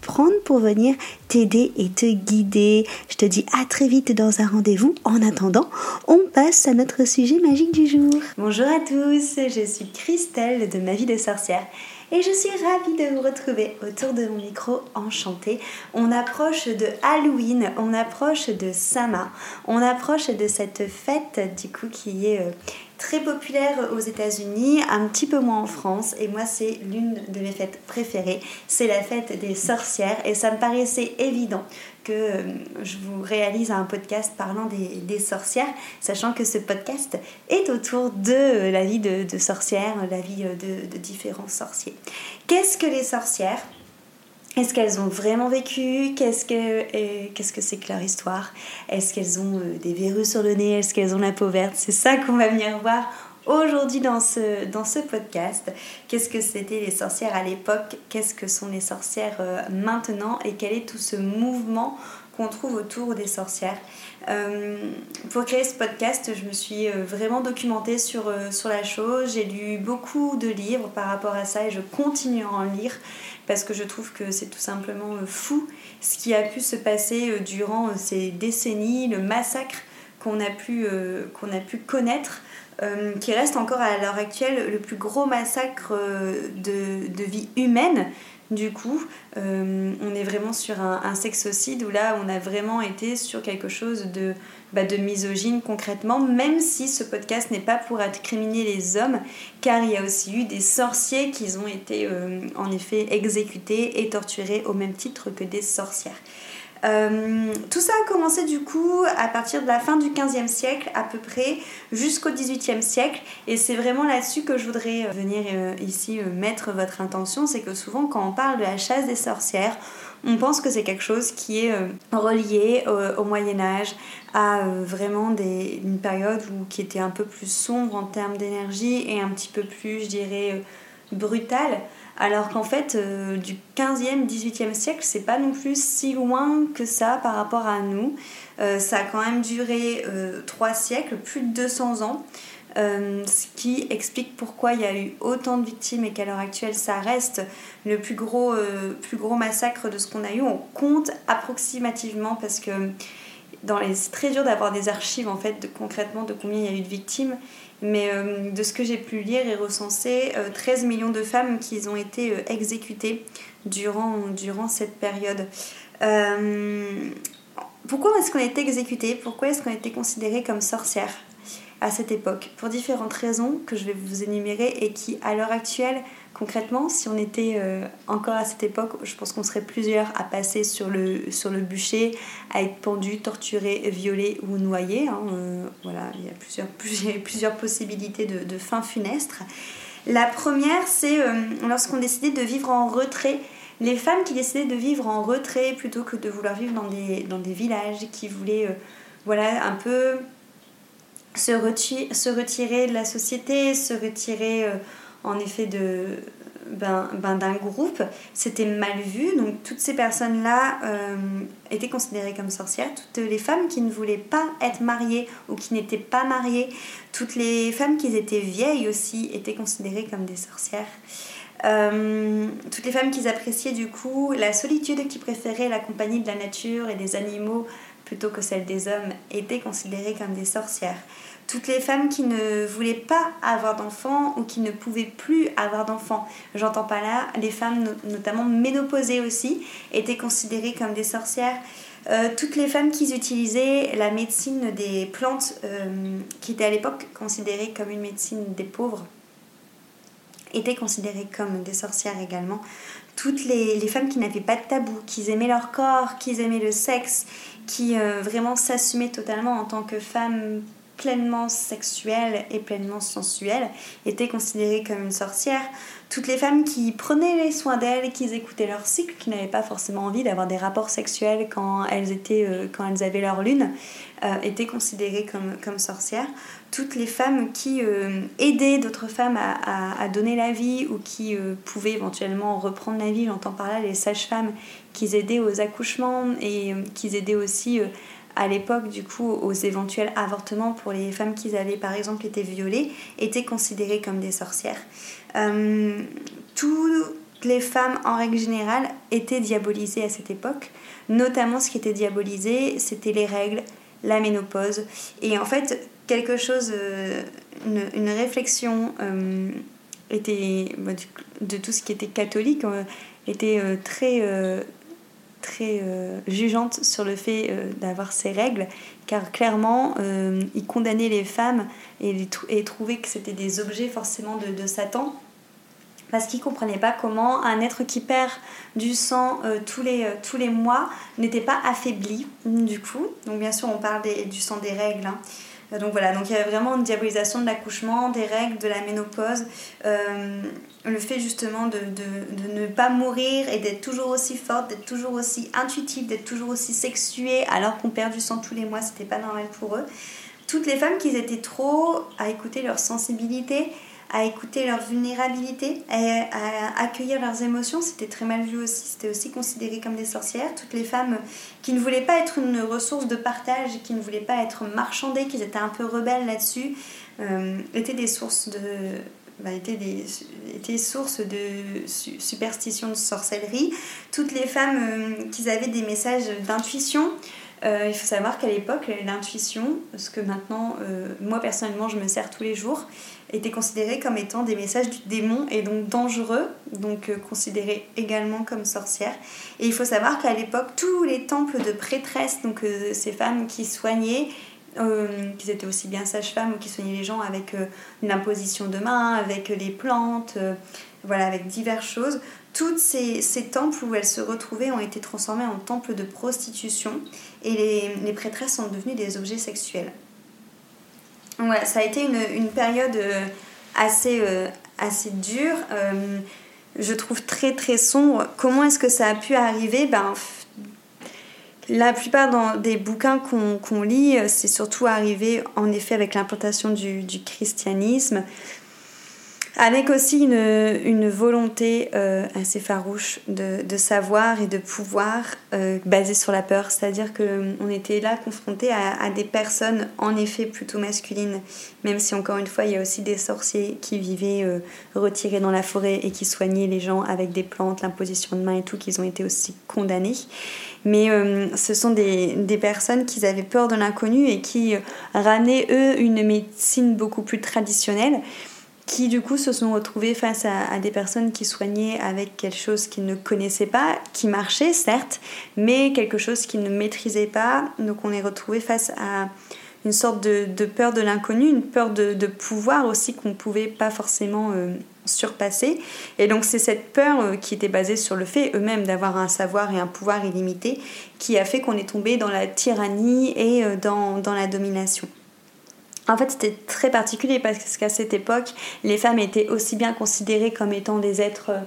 prendre pour venir t'aider et te guider. Je te dis à très vite dans un rendez-vous. En attendant, on passe à notre sujet magique du jour. Bonjour à tous, je suis Christelle de Ma vie de sorcière et je suis ravie de vous retrouver autour de mon micro enchanté. On approche de Halloween, on approche de Sama, on approche de cette fête du coup qui est euh, très populaire aux États-Unis, un petit peu moins en France. Et moi, c'est l'une de mes fêtes préférées. C'est la fête des sorcières. Et ça me paraissait évident que euh, je vous réalise un podcast parlant des, sorcières, sachant que ce podcast est autour de la vie de, sorcières, la vie de, de différents sorciers. Qu'est-ce que les sorcières? Est-ce qu'elles ont vraiment vécu? Qu'est-ce que qu'est-ce que c'est que leur histoire? Est-ce qu'elles ont euh, des verrues sur le nez? Est-ce qu'elles ont la peau verte? C'est ça qu'on va venir voir aujourd'hui dans ce, dans ce podcast. Qu'est-ce que c'était les sorcières à l'époque? Qu'est-ce que sont les sorcières euh, maintenant? Et quel est tout ce mouvement qu'on trouve autour des sorcières euh, pour créer ce podcast, je me suis vraiment documentée sur, sur la chose. J'ai lu beaucoup de livres par rapport à ça et je continue à en lire parce que je trouve que c'est tout simplement euh, fou ce qui a pu se passer euh, durant euh, ces décennies, le massacre qu'on a, pu, connaître, qui reste encore à l'heure actuelle le plus gros massacre de vie humaine. Du coup, on est vraiment sur un, un, sexocide où là, on a vraiment été sur quelque chose de bah, de misogyne concrètement, même si ce podcast n'est pas pour incriminer les hommes, car il y a aussi eu des sorciers qui ont été euh, en effet exécutés et torturés au même titre que des sorcières. Euh, tout ça a commencé du coup à partir de la fin du 15e siècle à peu près jusqu'au 18e siècle et c'est vraiment là-dessus que je voudrais euh, venir ici mettre votre intention, c'est que souvent quand on parle de la chasse des sorcières, on pense que c'est quelque chose qui est relié au Moyen Âge, à euh, vraiment des, une période où, qui était un peu plus sombre en termes d'énergie et un petit peu plus, je dirais, euh, brutale. Alors qu'en fait, euh, du 15e, 18e siècle, c'est pas non plus si loin que ça par rapport à nous. ça a quand même duré trois siècles, plus de 200 ans. ce qui explique pourquoi il y a eu autant de victimes et qu'à l'heure actuelle ça reste le plus gros, plus gros massacre de ce qu'on a eu. On compte approximativement parce que c'est très dur d'avoir des archives en fait de concrètement de combien il y a eu de victimes. Mais euh, de ce que j'ai pu lire et recenser 13 euh, millions de femmes qui ont été euh, exécutées durant, durant cette période. Pourquoi est-ce qu'on a été exécutées? Pourquoi est-ce qu'on a été considérées comme sorcières? À cette époque pour différentes raisons que je vais vous énumérer et qui à l'heure actuelle Concrètement, si on était euh, encore à cette époque, je pense qu'on serait plusieurs à passer sur le, sur le bûcher, à être pendu, torturé, violé ou noyé. Hein, euh, voilà, il y a plusieurs, plusieurs, possibilités de, de fin funeste. La première, c'est euh, lorsqu'on décidait de vivre en retrait. Les femmes qui décidaient de vivre en retrait plutôt que de vouloir vivre dans des, dans des villages, qui voulaient voilà, un peu se, retirer de la société, se retirer en effet ben, ben, d'un groupe, c'était mal vu. Donc toutes ces personnes-là euh, étaient considérées comme sorcières. Toutes les femmes qui ne voulaient pas être mariées ou qui n'étaient pas mariées, toutes les femmes qui étaient vieilles aussi étaient considérées comme des sorcières. Euh, toutes les femmes qui appréciaient du coup la solitude, qui préféraient la compagnie de la nature et des animaux plutôt que celle des hommes, étaient considérées comme des sorcières toutes les femmes qui ne voulaient pas avoir d'enfants ou qui ne pouvaient plus avoir d'enfants. J'entends pas là, les femmes notamment ménopausées aussi étaient considérées comme des sorcières. Euh, toutes les femmes qui utilisaient la médecine des plantes, euh, qui était à l'époque considérée comme une médecine des pauvres, étaient considérées comme des sorcières également. Toutes les, femmes qui n'avaient pas de tabou, qui aimaient leur corps, qui aimaient le sexe, qui euh, vraiment s'assumaient totalement en tant que femmes pleinement sexuelle et pleinement sensuelle étaient considérées comme une sorcière. Toutes les femmes qui prenaient les soins d'elles, qui écoutaient leur cycle, qui n'avaient pas forcément envie d'avoir des rapports sexuels quand elles, étaient, euh, avaient leur lune, euh, étaient considérées comme, comme sorcières. Toutes les femmes qui euh, aidaient d'autres femmes à, à, donner la vie ou qui pouvaient éventuellement reprendre la vie, j'entends par là les sages-femmes qui aidaient aux accouchements et qui aidaient aussi à l'époque, du coup, aux éventuels avortements pour les femmes qui avaient, par exemple, été violées, étaient considérées comme des sorcières. Euh, toutes les femmes, en règle générale, étaient diabolisées à cette époque. Notamment, ce qui était diabolisé, c'était les règles, la ménopause. Et en fait, quelque chose, euh, une, réflexion euh, était, bah, de tout ce qui était catholique était très très euh, jugeante sur le fait euh, d'avoir ces règles, car clairement, euh, il condamnait les femmes et, et trouvait que c'était des objets forcément de, Satan, parce qu'il ne comprenait pas comment un être qui perd du sang tous, les, tous les mois n'était pas affaibli, du coup. Donc bien sûr, on parle du sang des règles. Hein. Donc voilà, donc il y avait vraiment une diabolisation de l'accouchement, des règles, de la ménopause, euh, le fait justement de, de, de, ne pas mourir et d'être toujours aussi forte, d'être toujours aussi intuitive, d'être toujours aussi sexuée alors qu'on perd du sang tous les mois, c'était pas normal pour eux. Toutes les femmes qui étaient trop à écouter leur sensibilité, à écouter leur vulnérabilité, à, accueillir leurs émotions. C'était très mal vu aussi, c'était aussi considéré comme des sorcières. Toutes les femmes qui ne voulaient pas être une ressource de partage, qui ne voulaient pas être marchandées, qui étaient un peu rebelles là-dessus, euh, étaient des sources de... Bah, étaient, des, étaient sources de superstition, de sorcellerie. Toutes les femmes euh, qui avaient des messages d'intuition, euh, il faut savoir qu'à l'époque, l'intuition, ce que maintenant, moi personnellement, je me sers tous les jours, étaient considérés comme étant des messages du démon et donc dangereux, donc euh, considérés également comme sorcières. Et il faut savoir qu'à l'époque, tous les temples de prêtresses, donc euh, ces femmes qui soignaient, euh, qui étaient aussi bien sages-femmes ou qui soignaient les gens avec l'imposition de main, avec les plantes, voilà, avec diverses choses, tous ces, ces, temples où elles se retrouvaient ont été transformés en temples de prostitution et les, les prêtresses sont devenues des objets sexuels. Ça a été une, une période euh, assez, euh, assez dure. Euh, je trouve très très sombre. Comment est-ce que ça a pu arriver? Ben, La plupart dans des bouquins qu'on lit, c'est surtout arrivé en effet avec l'implantation du, christianisme avec aussi une, une volonté euh, assez farouche de, de, savoir et de pouvoir euh, basée sur la peur. C'est-à-dire qu'on euh, était là confronté à, à, des personnes en effet plutôt masculines, même si encore une fois il y a aussi des sorciers qui vivaient retirés dans la forêt et qui soignaient les gens avec des plantes, l'imposition de main et tout, qu'ils ont été aussi condamnés. Mais ce sont des, des, personnes qui avaient peur de l'inconnu et qui ramenaient eux une médecine beaucoup plus traditionnelle qui du coup se sont retrouvés face à, des personnes qui soignaient avec quelque chose qu'ils ne connaissaient pas, qui marchait certes, mais quelque chose qu'ils ne maîtrisaient pas. Donc on est retrouvé face à une sorte de, peur de l'inconnu, une peur de, pouvoir aussi qu'on ne pouvait pas forcément euh, surpasser. Et donc c'est cette peur euh, qui était basée sur le fait eux-mêmes d'avoir un savoir et un pouvoir illimité qui a fait qu'on est tombé dans la tyrannie et euh, dans la domination. En fait, c'était très particulier parce qu'à cette époque, les femmes étaient aussi bien considérées comme étant des êtres euh,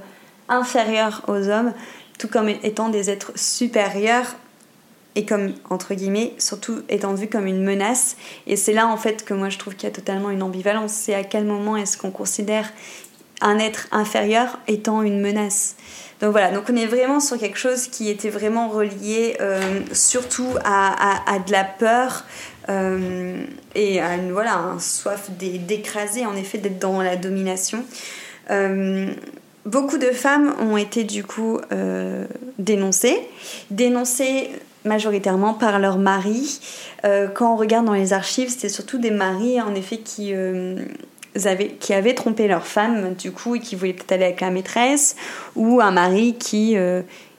inférieurs aux hommes, tout comme étant des êtres supérieurs et comme, entre guillemets, surtout étant vues comme une menace. Et c'est là, en fait, que moi je trouve qu'il y a totalement une ambivalence. C'est à quel moment est-ce qu'on considère un être inférieur étant une menace donc voilà, donc on est vraiment sur quelque chose qui était vraiment relié euh, surtout à, de la peur, euh, et à une, voilà, un soif d'écraser, en effet, d'être dans la domination. Euh, beaucoup de femmes ont été du coup dénoncées, dénoncées majoritairement par leur mari. quand on regarde dans les archives, c'était surtout des maris en effet qui, qui avaient trompé leur femme du coup et qui voulaient peut-être aller avec la maîtresse, ou un mari qui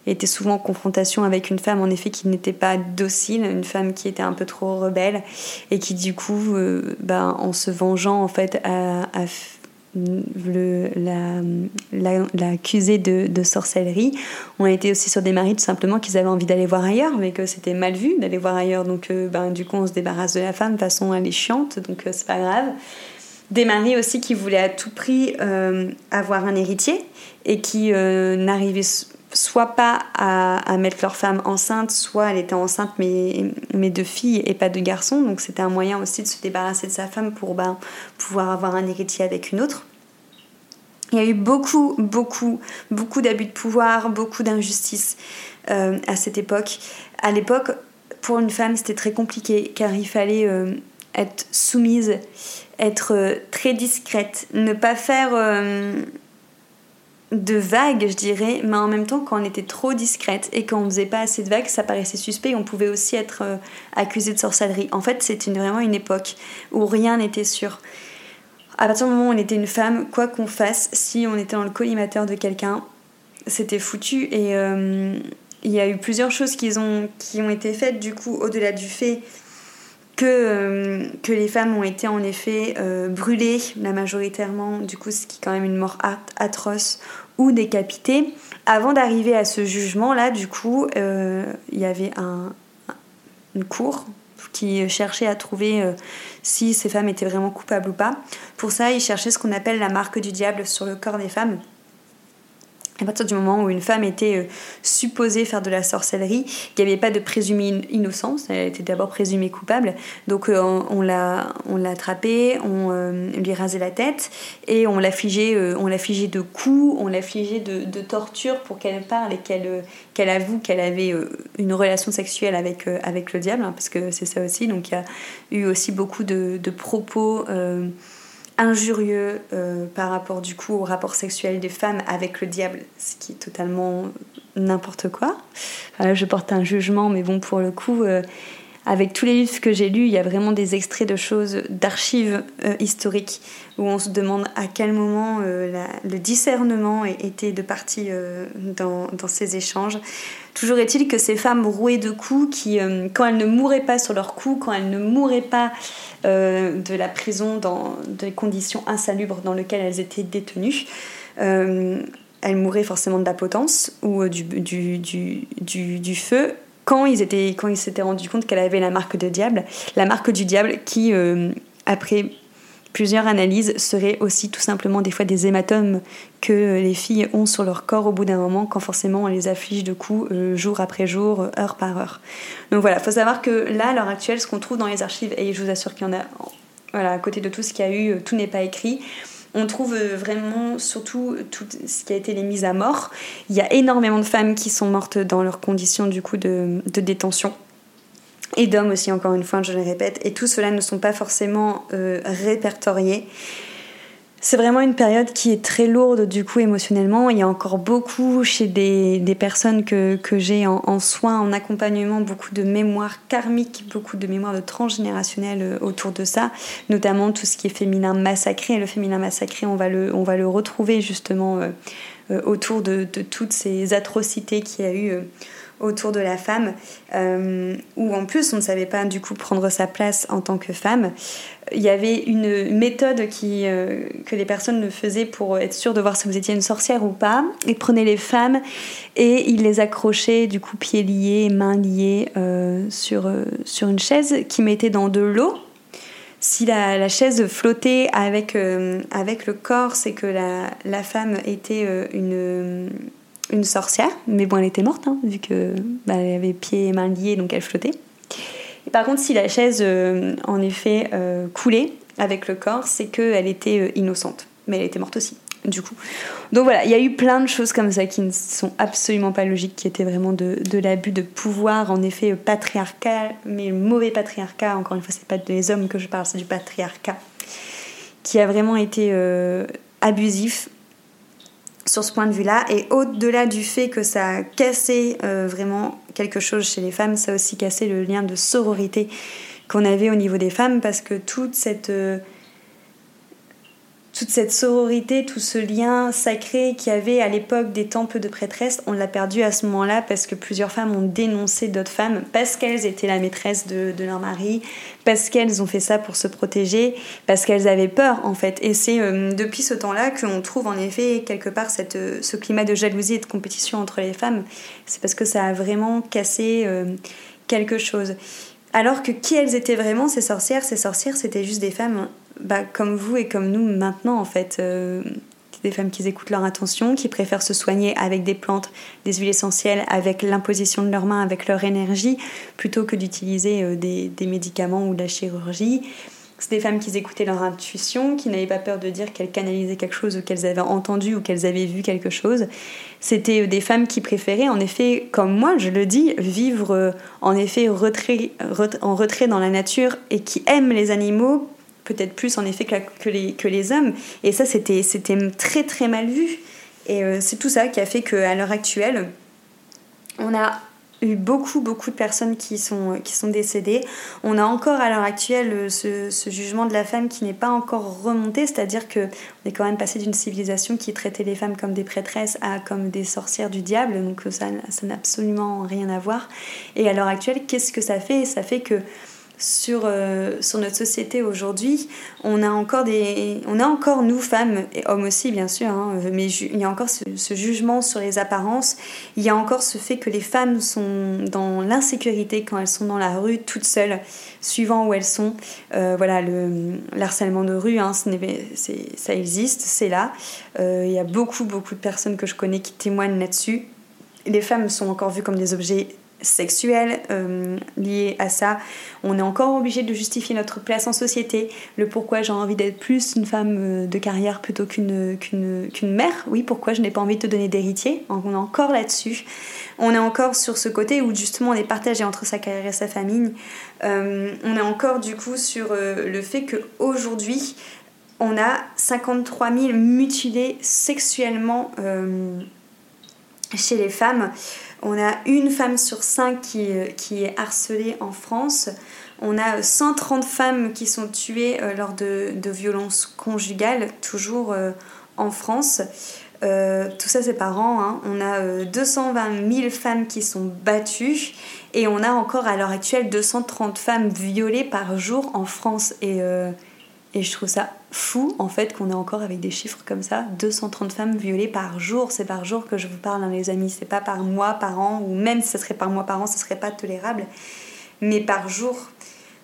était souvent en confrontation avec une femme en effet qui n'était pas docile, une femme qui était un peu trop rebelle et qui du coup, euh, ben, en se vengeant en fait, a, l'accusé de, de, sorcellerie ont été aussi sur des maris tout simplement qu'ils avaient envie d'aller voir ailleurs, mais que c'était mal vu d'aller voir ailleurs. Donc, euh, ben, du coup, on se débarrasse de la femme de façon elle est chiante, donc euh, c'est pas grave. Des maris aussi qui voulaient à tout prix euh, avoir un héritier et qui n'arrivaient soit pas à, mettre leur femme enceinte, soit elle était enceinte mais, mais de filles et pas de garçons. Donc c'était un moyen aussi de se débarrasser de sa femme pour ben, pouvoir avoir un héritier avec une autre. Il y a eu beaucoup, beaucoup, beaucoup d'abus de pouvoir, beaucoup d'injustices euh, à cette époque. À l'époque, pour une femme, c'était très compliqué car il fallait euh, être soumise, être euh, très discrète, ne pas faire de vagues, je dirais, mais en même temps, quand on était trop discrète et qu'on faisait pas assez de vagues, ça paraissait suspect. On pouvait aussi être euh, accusé de sorcellerie. En fait, c'était vraiment une époque où rien n'était sûr. À partir du moment où on était une femme, quoi qu'on fasse, si on était dans le collimateur de quelqu'un, c'était foutu. Et euh, il y a eu plusieurs choses qui ont été faites, du coup, au-delà du fait que, euh, que les femmes ont été en effet brûlées, la majoritairement, du coup, ce qui est quand même une mort atroce, ou décapité. Avant d'arriver à ce jugement-là, du coup, euh, il y avait un, une cour qui cherchait à trouver euh, si ces femmes étaient vraiment coupables ou pas. Pour ça, ils cherchaient ce qu'on appelle la marque du diable sur le corps des femmes à partir du moment où une femme était euh, supposée faire de la sorcellerie, il n'y avait pas de présumée innocence, elle était d'abord présumée coupable. Donc euh, on, l'a on attrapée, on euh, lui rasait la tête et on l'affligeait l'affligeait de coups, on l'affligeait de, de torture pour qu'elle parle et qu'elle qu'elle avoue qu'elle avait une relation sexuelle avec le diable, hein, parce que c'est ça aussi. Donc il y a eu aussi beaucoup de propos injurieux euh, par rapport du coup au rapport sexuel des femmes avec le diable, ce qui est totalement n'importe quoi. je porte un jugement, mais bon, pour le coup, euh, avec tous les livres que j'ai lus, il y a vraiment des extraits de choses, d'archives euh, historiques, où on se demande à quel moment le discernement était de partie dans, ces échanges. Toujours est-il que ces femmes rouées de coups, qui, quand elles ne mouraient pas sur leurs coups, quand elles ne mouraient pas euh, de la prison dans des conditions insalubres dans lesquelles elles étaient détenues. Euh, elles mouraient forcément de la potence ou euh, du, feu quand ils étaient quand ils s'étaient rendus compte qu'elle avait la marque de diable, la marque du diable qui après Plusieurs analyses seraient aussi tout simplement des fois des hématomes que les filles ont sur leur corps au bout d'un moment quand forcément on les afflige de coups euh, jour après jour, heure par heure. Donc voilà, il faut savoir que là, à l'heure actuelle, ce qu'on trouve dans les archives, et je vous assure qu'il y en a, à côté de tout ce qu'il y a eu, euh, tout n'est pas écrit. On trouve euh, vraiment surtout tout ce qui a été les mises à mort. Il y a énormément de femmes qui sont mortes dans leurs conditions du coup de détention et d'hommes aussi, encore une fois, je le répète. Et tout cela ne sont pas forcément euh, répertoriés. C'est vraiment une période qui est très lourde du coup émotionnellement. Il y a encore beaucoup chez des, des personnes que, que j'ai en, soins, en accompagnement, beaucoup de mémoire karmique, beaucoup de mémoire de euh, autour de ça, notamment tout ce qui est féminin massacré. Le féminin massacré, on va le, on va le retrouver justement euh, autour de, de, toutes ces atrocités qu'il y a eu autour de la femme, euh, où en plus on ne savait pas du coup prendre sa place en tant que femme. Il y avait une méthode qui, euh, que les personnes le faisaient pour être sûr de voir si vous étiez une sorcière ou pas. Ils prenaient les femmes et ils les accrochaient du coup pieds liés, mains liées euh, sur, sur une chaise qui mettait dans de l'eau si la, la, chaise flottait avec, avec le corps, c'est que la, la, femme était une, une sorcière, mais bon, elle était morte, hein, vu que bah, avait pieds et mains liés, donc elle flottait. Et par contre, si la chaise, euh, en effet, euh, coulait avec le corps, c'est qu'elle était euh, innocente, mais elle était morte aussi, du coup. Donc voilà, il y a eu plein de choses comme ça qui ne sont absolument pas logiques, qui étaient vraiment de, de l'abus de pouvoir, en effet, patriarcal, mais le mauvais patriarcat, encore une fois, c'est pas des hommes que je parle, c'est du patriarcat, qui a vraiment été abusif sur ce point de vue-là. Et au-delà du fait que ça a cassé euh, vraiment quelque chose chez les femmes, ça a aussi cassé le lien de sororité qu'on avait au niveau des femmes parce que toute cette, euh, toute cette sororité, tout ce lien sacré qu'il y avait à l'époque des temples de prêtresses, on l'a perdu à ce moment-là parce que plusieurs femmes ont dénoncé d'autres femmes parce qu'elles étaient la maîtresse de, leur mari, parce qu'elles ont fait ça pour se protéger, parce qu'elles avaient peur en fait. Et c'est euh, depuis ce temps-là qu'on trouve en effet quelque part euh, ce climat de jalousie et de compétition entre les femmes. C'est parce que ça a vraiment cassé euh, quelque chose. Alors que qui elles étaient vraiment, ces sorcières Ces sorcières, c'était juste des femmes bah, comme vous et comme nous maintenant en fait. Euh, des femmes qui écoutent leur intention, qui préfèrent se soigner avec des plantes, des huiles essentielles, avec l'imposition de leurs mains, avec leur énergie, plutôt que d'utiliser euh, des, des, médicaments ou de la chirurgie. C'est des femmes qui écoutaient leur intuition, qui n'avaient pas peur de dire qu'elles canalisaient quelque chose ou qu'elles avaient entendu ou qu'elles avaient vu quelque chose. C'était euh, des femmes qui préféraient, en effet, comme moi, je le dis, vivre en effet en retrait dans la nature et qui aiment les animaux peut-être plus en effet que, les, que les hommes. Et ça, c'était très très mal vu. Et euh, c'est tout ça qui a fait qu'à l'heure actuelle, on a beaucoup beaucoup de personnes qui sont, qui sont décédées. On a encore à l'heure actuelle ce, ce, jugement de la femme qui n'est pas encore remonté, c'est-à-dire que on est quand même passé d'une civilisation qui traitait les femmes comme des prêtresses à comme des sorcières du diable, donc ça ça n'a absolument rien à voir. Et à l'heure actuelle, qu'est-ce que ça fait? Ça fait que sur, euh, sur notre société aujourd'hui, on a encore des, on a encore nous femmes et hommes aussi bien sûr, hein, mais il y a encore ce, jugement sur les apparences. Il y a encore ce fait que les femmes sont dans l'insécurité quand elles sont dans la rue toutes seules, suivant où elles sont. Euh, voilà, le, harcèlement de rue, hein, ça existe, c'est là. Euh, il y a beaucoup beaucoup de personnes que je connais qui témoignent là-dessus. Les femmes sont encore vues comme des objets sexuelle euh, à ça. On est encore obligé de justifier notre place en société, le pourquoi j'ai envie d'être plus une femme euh, de carrière plutôt qu'une mère. Oui, pourquoi je n'ai pas envie de te donner d'héritier? On est encore là-dessus. On est encore sur ce côté où justement on est partagé entre sa carrière et sa famille. Euh, on est encore du coup sur le fait qu'aujourd'hui, on a 53 000 mutilés sexuellement chez les femmes. On a une femme sur cinq qui, euh, qui est harcelée en France. On a 130 femmes qui sont tuées euh, lors de, de violences conjugales, toujours euh, en France. tout ça, c'est par an. Hein. On a 220 000 femmes qui sont battues et on a encore à l'heure actuelle 230 femmes violées par jour en France. Et je trouve ça fou en fait qu'on ait encore avec des chiffres comme ça 230 femmes violées par jour. C'est par jour que je vous parle, hein, les amis. C'est pas par mois, par an, ou même si ce serait par mois, par an, ce serait pas tolérable. Mais par jour,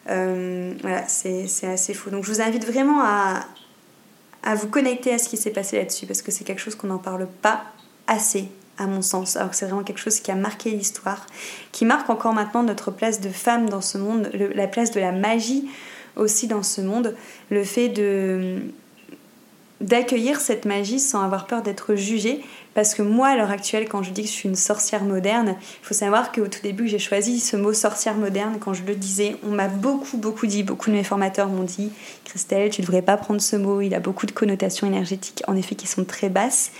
euh, voilà, c'est assez fou. Donc je vous invite vraiment à, à vous connecter à ce qui s'est passé là-dessus parce que c'est quelque chose qu'on n'en parle pas assez à mon sens, alors que c'est vraiment quelque chose qui a marqué l'histoire, qui marque encore maintenant notre place de femme dans ce monde, la place de la magie aussi dans ce monde, le fait de d'accueillir cette magie sans avoir peur d'être jugée. Parce que moi, à l'heure actuelle, quand je dis que je suis une sorcière moderne, il faut savoir qu'au tout début, j'ai choisi ce mot sorcière moderne. Quand je le disais, on m'a beaucoup, beaucoup dit, beaucoup de mes formateurs m'ont dit Christelle, tu ne devrais pas prendre ce mot, il a beaucoup de connotations énergétiques, en effet, qui sont très basses.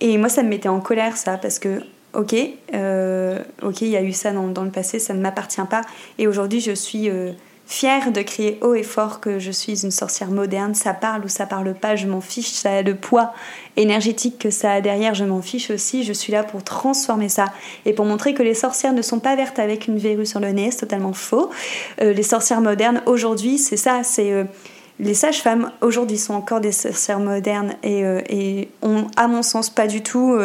Et moi, ça me mettait en colère, ça, parce que ok, euh, ok, il y a eu ça dans, le passé, ça ne m'appartient pas. Et aujourd'hui, je suis euh, fière de crier haut et fort que je suis une sorcière moderne. Ça parle ou ça parle pas, je m'en fiche. Ça a le poids énergétique que ça a derrière, je m'en fiche aussi. Je suis là pour transformer ça et pour montrer que les sorcières ne sont pas vertes avec une verrue sur le nez. C'est totalement faux. Euh, les sorcières modernes aujourd'hui, c'est ça, c'est euh, les sages-femmes aujourd'hui sont encore des sorcières modernes et, euh, et ont, à mon sens, pas du tout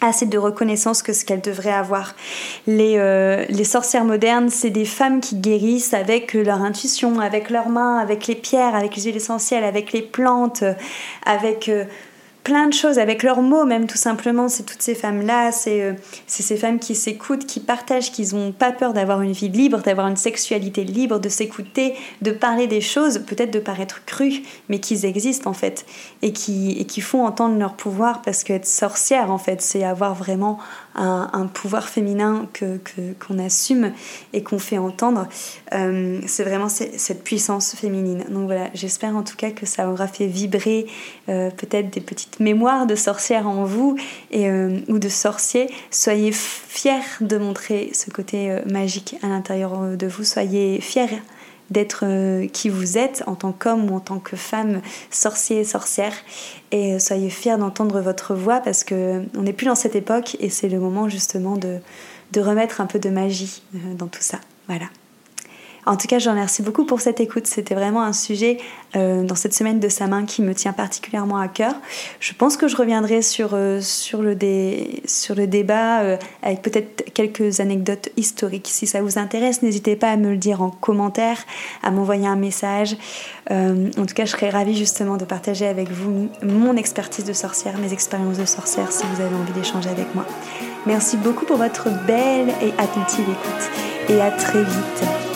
assez de reconnaissance que ce qu'elles devraient avoir. Les, euh, les sorcières modernes, c'est des femmes qui guérissent avec leur intuition, avec leurs mains, avec les pierres, avec les huiles essentielles, avec les plantes, avec euh, plein de choses avec leurs mots même tout simplement. C'est toutes ces femmes là euh, c'est ces femmes qui s'écoutent qui partagent qui n'ont pas peur d'avoir une vie libre d'avoir une sexualité libre de s'écouter de parler des choses peut-être de paraître crues mais qui existent en fait et qui, et qui font entendre leur pouvoir parce qu'être sorcière en fait c'est avoir vraiment un, pouvoir féminin que qu'on assume et qu'on fait entendre. Euh, c'est vraiment cette puissance féminine. Donc voilà, j'espère en tout cas que ça aura fait vibrer euh, peut-être des petites mémoires de sorcières en vous et, euh, ou de sorciers. Soyez fiers de montrer ce côté magique à l'intérieur de vous. Soyez fiers d'être euh, qui vous êtes en tant qu'homme ou en tant que femme, sorcier et sorcière. Et soyez fiers d'entendre votre voix parce que on n'est plus dans cette époque et c'est le moment justement de, de remettre un peu de magie dans tout ça. Voilà. En tout cas, je remercie beaucoup pour cette écoute. C'était vraiment un sujet euh, dans cette semaine de sa main qui me tient particulièrement à cœur. Je pense que je reviendrai sur, euh, sur, le, sur le débat euh, avec peut-être quelques anecdotes historiques. Si ça vous intéresse, n'hésitez pas à me le dire en commentaire, à m'envoyer un message. en tout cas, je serais ravie justement de partager avec vous mon expertise de sorcière, mes expériences de sorcière si vous avez envie d'échanger avec moi. Merci beaucoup pour votre belle et attentive écoute et à très vite.